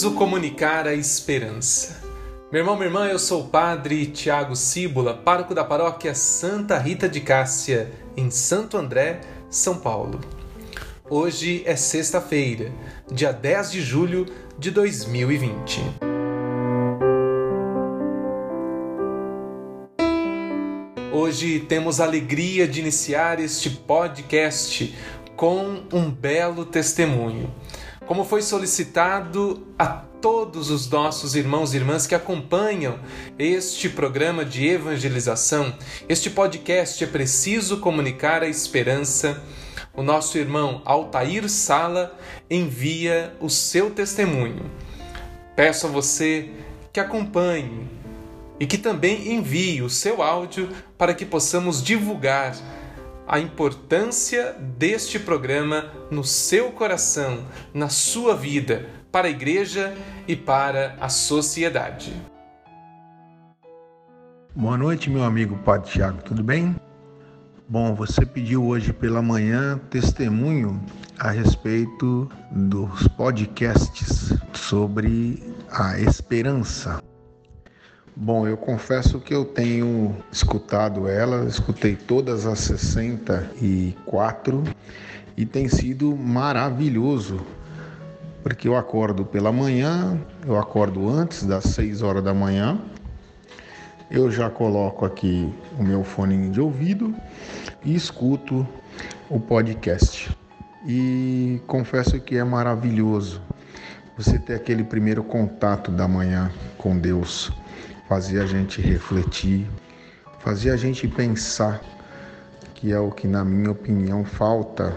preciso comunicar a esperança. Meu irmão, minha irmã, eu sou o padre Tiago Cíbula, pároco da paróquia Santa Rita de Cássia, em Santo André, São Paulo. Hoje é sexta-feira, dia 10 de julho de 2020. Hoje temos a alegria de iniciar este podcast com um belo testemunho como foi solicitado a todos os nossos irmãos e irmãs que acompanham este programa de evangelização, este podcast é preciso comunicar a esperança. O nosso irmão Altair Sala envia o seu testemunho. Peço a você que acompanhe e que também envie o seu áudio para que possamos divulgar a importância deste programa no seu coração, na sua vida, para a igreja e para a sociedade. Boa noite, meu amigo Padre Tiago, tudo bem? Bom, você pediu hoje pela manhã testemunho a respeito dos podcasts sobre a esperança. Bom, eu confesso que eu tenho escutado ela, escutei todas as 64 e tem sido maravilhoso, porque eu acordo pela manhã, eu acordo antes das 6 horas da manhã, eu já coloco aqui o meu fone de ouvido e escuto o podcast. E confesso que é maravilhoso você ter aquele primeiro contato da manhã com Deus fazia a gente refletir, fazia a gente pensar, que é o que, na minha opinião, falta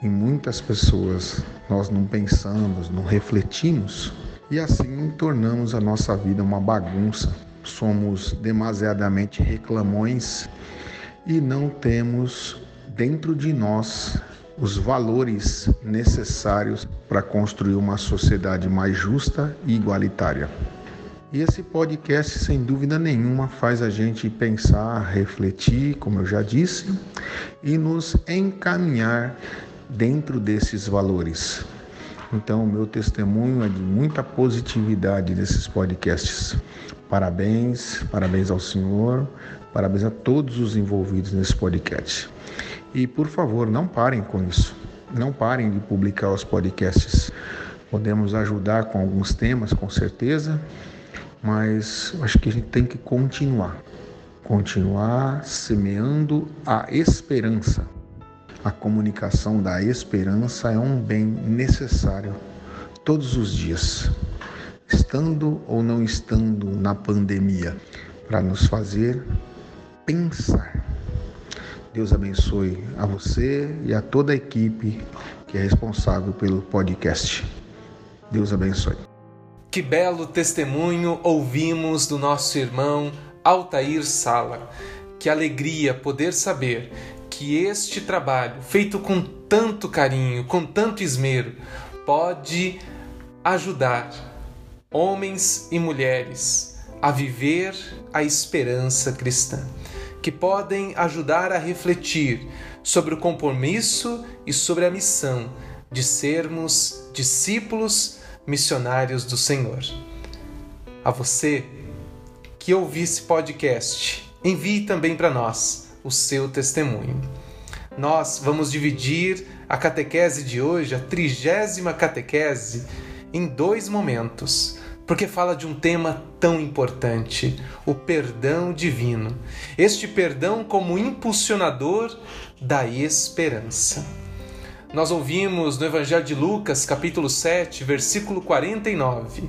em muitas pessoas. Nós não pensamos, não refletimos e assim tornamos a nossa vida uma bagunça. Somos demasiadamente reclamões e não temos dentro de nós os valores necessários para construir uma sociedade mais justa e igualitária. E esse podcast, sem dúvida nenhuma, faz a gente pensar, refletir, como eu já disse, e nos encaminhar dentro desses valores. Então, o meu testemunho é de muita positividade desses podcasts. Parabéns, parabéns ao senhor, parabéns a todos os envolvidos nesse podcast. E, por favor, não parem com isso. Não parem de publicar os podcasts. Podemos ajudar com alguns temas, com certeza, mas acho que a gente tem que continuar continuar semeando a esperança. A comunicação da esperança é um bem necessário todos os dias, estando ou não estando na pandemia, para nos fazer pensar. Deus abençoe a você e a toda a equipe que é responsável pelo podcast. Deus abençoe. Que belo testemunho ouvimos do nosso irmão Altair Sala. Que alegria poder saber que este trabalho, feito com tanto carinho, com tanto esmero, pode ajudar homens e mulheres a viver a esperança cristã, que podem ajudar a refletir sobre o compromisso e sobre a missão de sermos discípulos missionários do Senhor. A você que ouvi esse podcast, envie também para nós o seu testemunho. Nós vamos dividir a catequese de hoje, a trigésima catequese, em dois momentos, porque fala de um tema tão importante, o perdão divino. Este perdão como impulsionador da esperança. Nós ouvimos no Evangelho de Lucas, capítulo 7, versículo 49,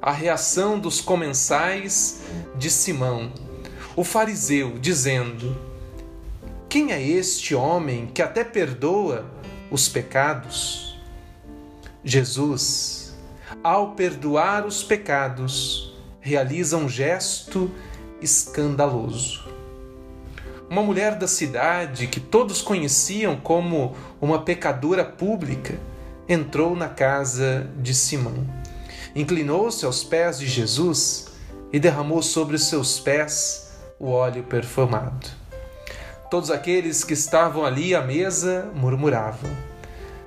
a reação dos comensais de Simão, o fariseu, dizendo: Quem é este homem que até perdoa os pecados? Jesus, ao perdoar os pecados, realiza um gesto escandaloso uma mulher da cidade que todos conheciam como uma pecadora pública, entrou na casa de Simão. Inclinou-se aos pés de Jesus e derramou sobre os seus pés o óleo perfumado. Todos aqueles que estavam ali à mesa murmuravam: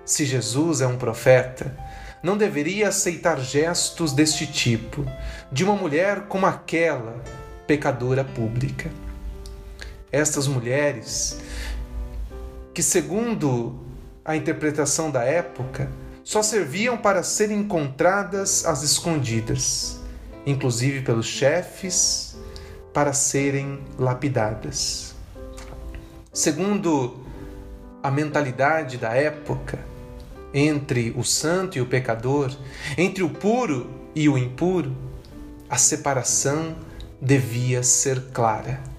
Se Jesus é um profeta, não deveria aceitar gestos deste tipo de uma mulher como aquela pecadora pública. Estas mulheres, que segundo a interpretação da época, só serviam para serem encontradas às escondidas, inclusive pelos chefes, para serem lapidadas. Segundo a mentalidade da época, entre o santo e o pecador, entre o puro e o impuro, a separação devia ser clara.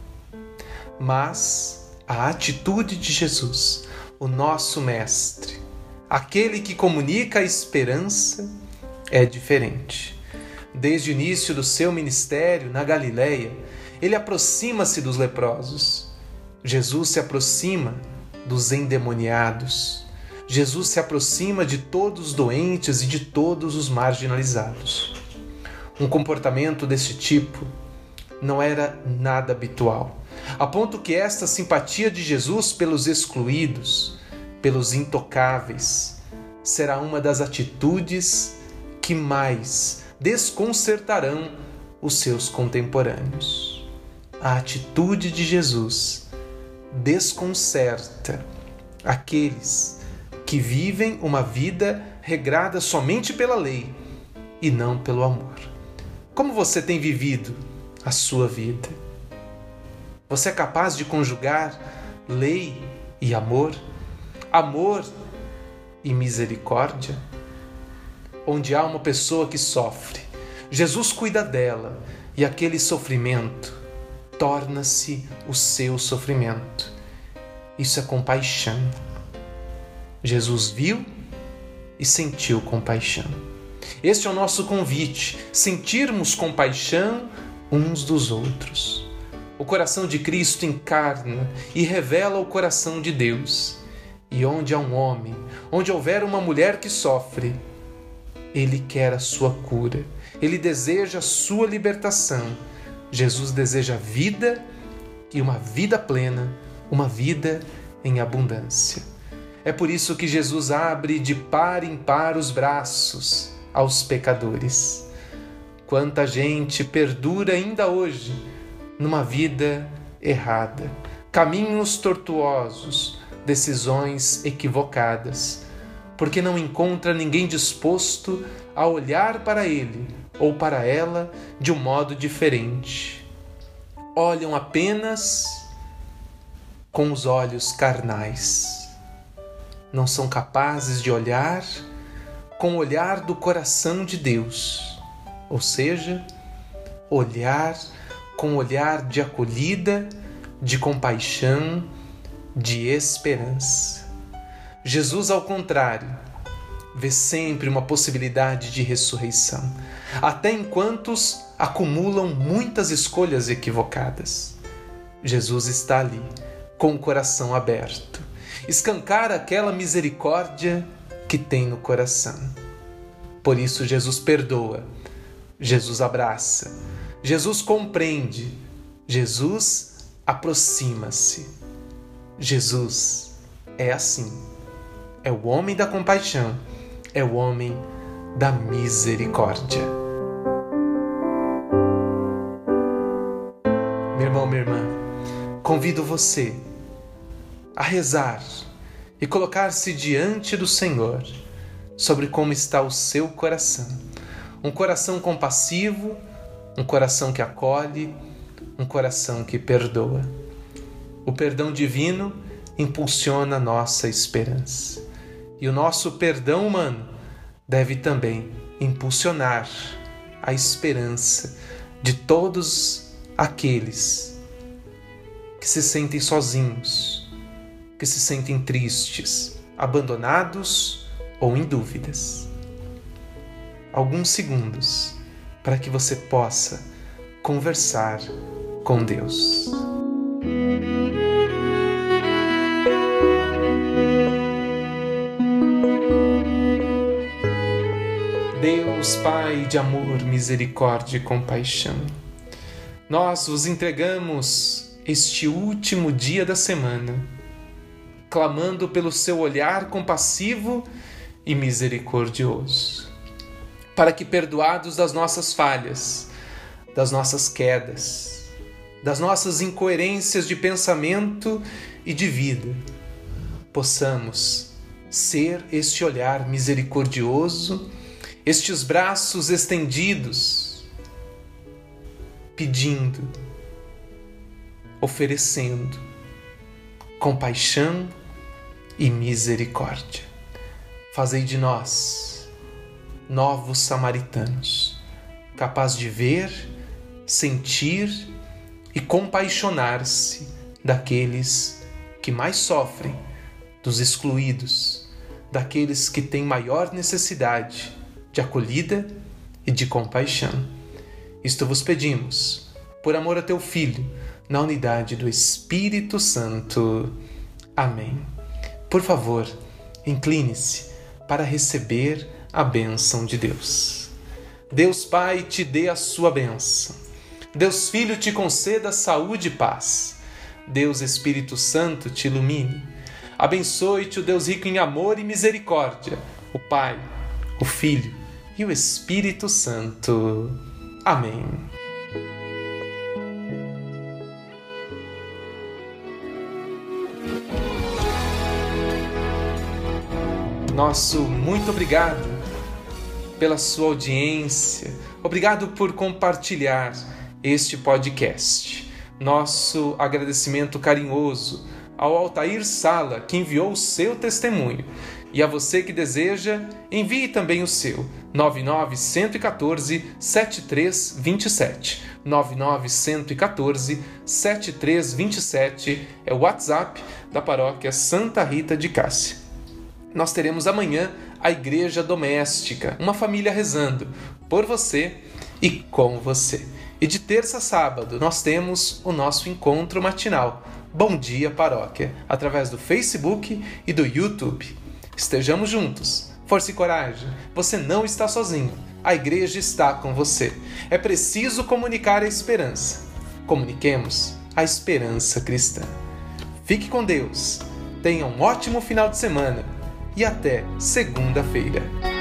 Mas a atitude de Jesus, o nosso Mestre, aquele que comunica a esperança, é diferente. Desde o início do seu ministério na Galileia, ele aproxima-se dos leprosos. Jesus se aproxima dos endemoniados. Jesus se aproxima de todos os doentes e de todos os marginalizados. Um comportamento desse tipo não era nada habitual, a ponto que esta simpatia de Jesus pelos excluídos, pelos intocáveis, será uma das atitudes que mais desconcertarão os seus contemporâneos. A atitude de Jesus desconcerta aqueles que vivem uma vida regrada somente pela lei e não pelo amor. Como você tem vivido a sua vida? Você é capaz de conjugar lei e amor? Amor e misericórdia? Onde há uma pessoa que sofre, Jesus cuida dela e aquele sofrimento torna-se o seu sofrimento. Isso é compaixão. Jesus viu e sentiu compaixão. Este é o nosso convite: sentirmos compaixão uns dos outros. O coração de Cristo encarna e revela o coração de Deus. E onde há um homem, onde houver uma mulher que sofre, ele quer a sua cura, ele deseja a sua libertação Jesus deseja vida e uma vida plena, uma vida em abundância. É por isso que Jesus abre de par em par os braços aos pecadores. Quanta gente perdura ainda hoje numa vida errada, caminhos tortuosos, decisões equivocadas, porque não encontra ninguém disposto a olhar para ele ou para ela de um modo diferente. Olham apenas com os olhos carnais. Não são capazes de olhar com o olhar do coração de Deus, ou seja, olhar com o olhar de acolhida, de compaixão, de esperança. Jesus, ao contrário, vê sempre uma possibilidade de ressurreição, até enquanto acumulam muitas escolhas equivocadas. Jesus está ali, com o coração aberto, escancar aquela misericórdia que tem no coração. Por isso, Jesus perdoa, Jesus abraça, Jesus compreende, Jesus aproxima-se. Jesus é assim, é o homem da compaixão é o homem da misericórdia. Meu irmão, minha irmã, convido você a rezar e colocar-se diante do Senhor sobre como está o seu coração. Um coração compassivo, um coração que acolhe, um coração que perdoa. O perdão divino impulsiona a nossa esperança. E o nosso perdão humano deve também impulsionar a esperança de todos aqueles que se sentem sozinhos, que se sentem tristes, abandonados ou em dúvidas. Alguns segundos para que você possa conversar com Deus. Deus Pai de amor, misericórdia e compaixão, nós vos entregamos este último dia da semana, clamando pelo seu olhar compassivo e misericordioso. Para que, perdoados das nossas falhas, das nossas quedas, das nossas incoerências de pensamento e de vida, possamos ser este olhar misericordioso, estes braços estendidos, pedindo, oferecendo compaixão e misericórdia. Fazei de nós novos samaritanos, capazes de ver, sentir e compaixonar-se daqueles que mais sofrem, dos excluídos, daqueles que têm maior necessidade de acolhida e de compaixão. Isto vos pedimos, por amor a teu Filho, na unidade do Espírito Santo. Amém. Por favor, incline-se para receber a bênção de Deus. Deus Pai te dê a sua bênção. Deus Filho te conceda saúde e paz. Deus Espírito Santo te ilumine. Abençoe-te o Deus rico em amor e misericórdia, o Pai, o Filho e o Espírito Santo. Amém. Nosso muito obrigado pela sua audiência, obrigado por compartilhar este podcast. Nosso agradecimento carinhoso ao Altair Sala, que enviou o seu testemunho. E a você que deseja, envie também o seu. 99114 7327. 99114 7327 é o WhatsApp da paróquia Santa Rita de Cássia. Nós teremos amanhã a Igreja Doméstica, uma família rezando por você e com você. E de terça a sábado nós temos o nosso encontro matinal Bom Dia Paróquia, através do Facebook e do YouTube. Estejamos juntos. Força e coragem. Você não está sozinho. A igreja está com você. É preciso comunicar a esperança. Comuniquemos a esperança cristã. Fique com Deus. Tenha um ótimo final de semana e até segunda-feira.